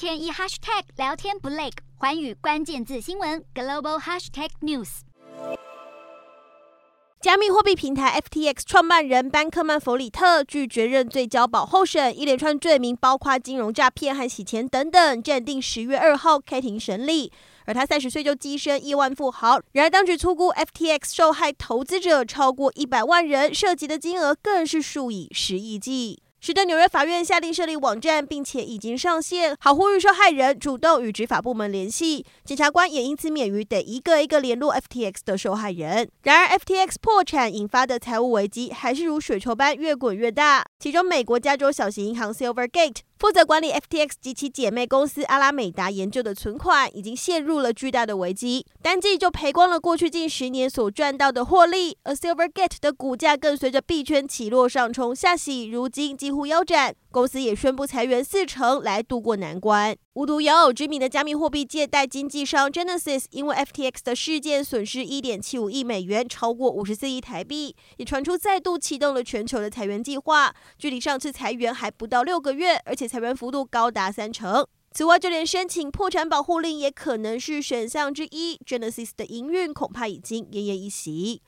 天一 hashtag 聊天不累，寰宇关键字新闻 global hashtag news。加密货币平台 FTX 创办人班克曼弗里特拒绝认罪交保候审，一连串罪名包括金融诈骗和洗钱等等，暂定十月二号开庭审理。而他三十岁就跻身亿万富豪，然而当局粗估 FTX 受害投资者超过一百万人，涉及的金额更是数以十亿计。使得纽约法院下令设立网站，并且已经上线，好呼吁受害人主动与执法部门联系。检察官也因此免于得一个一个联络 FTX 的受害人。然而，FTX 破产引发的财务危机还是如水球般越滚越大。其中，美国加州小型银行 Silvergate。负责管理 FTX 及其姐妹公司阿拉美达研究的存款已经陷入了巨大的危机，单季就赔光了过去近十年所赚到的获利，A Silvergate 的股价更随着币圈起落上冲下洗，如今几乎腰斩。公司也宣布裁员四成来渡过难关。无独有偶，知名的加密货币借贷经纪商 Genesis 因为 FTX 的事件损失一点七五亿美元，超过五十四亿台币，也传出再度启动了全球的裁员计划。距离上次裁员还不到六个月，而且裁员幅度高达三成。此外，就连申请破产保护令也可能是选项之一。Genesis 的营运恐怕已经奄奄一息。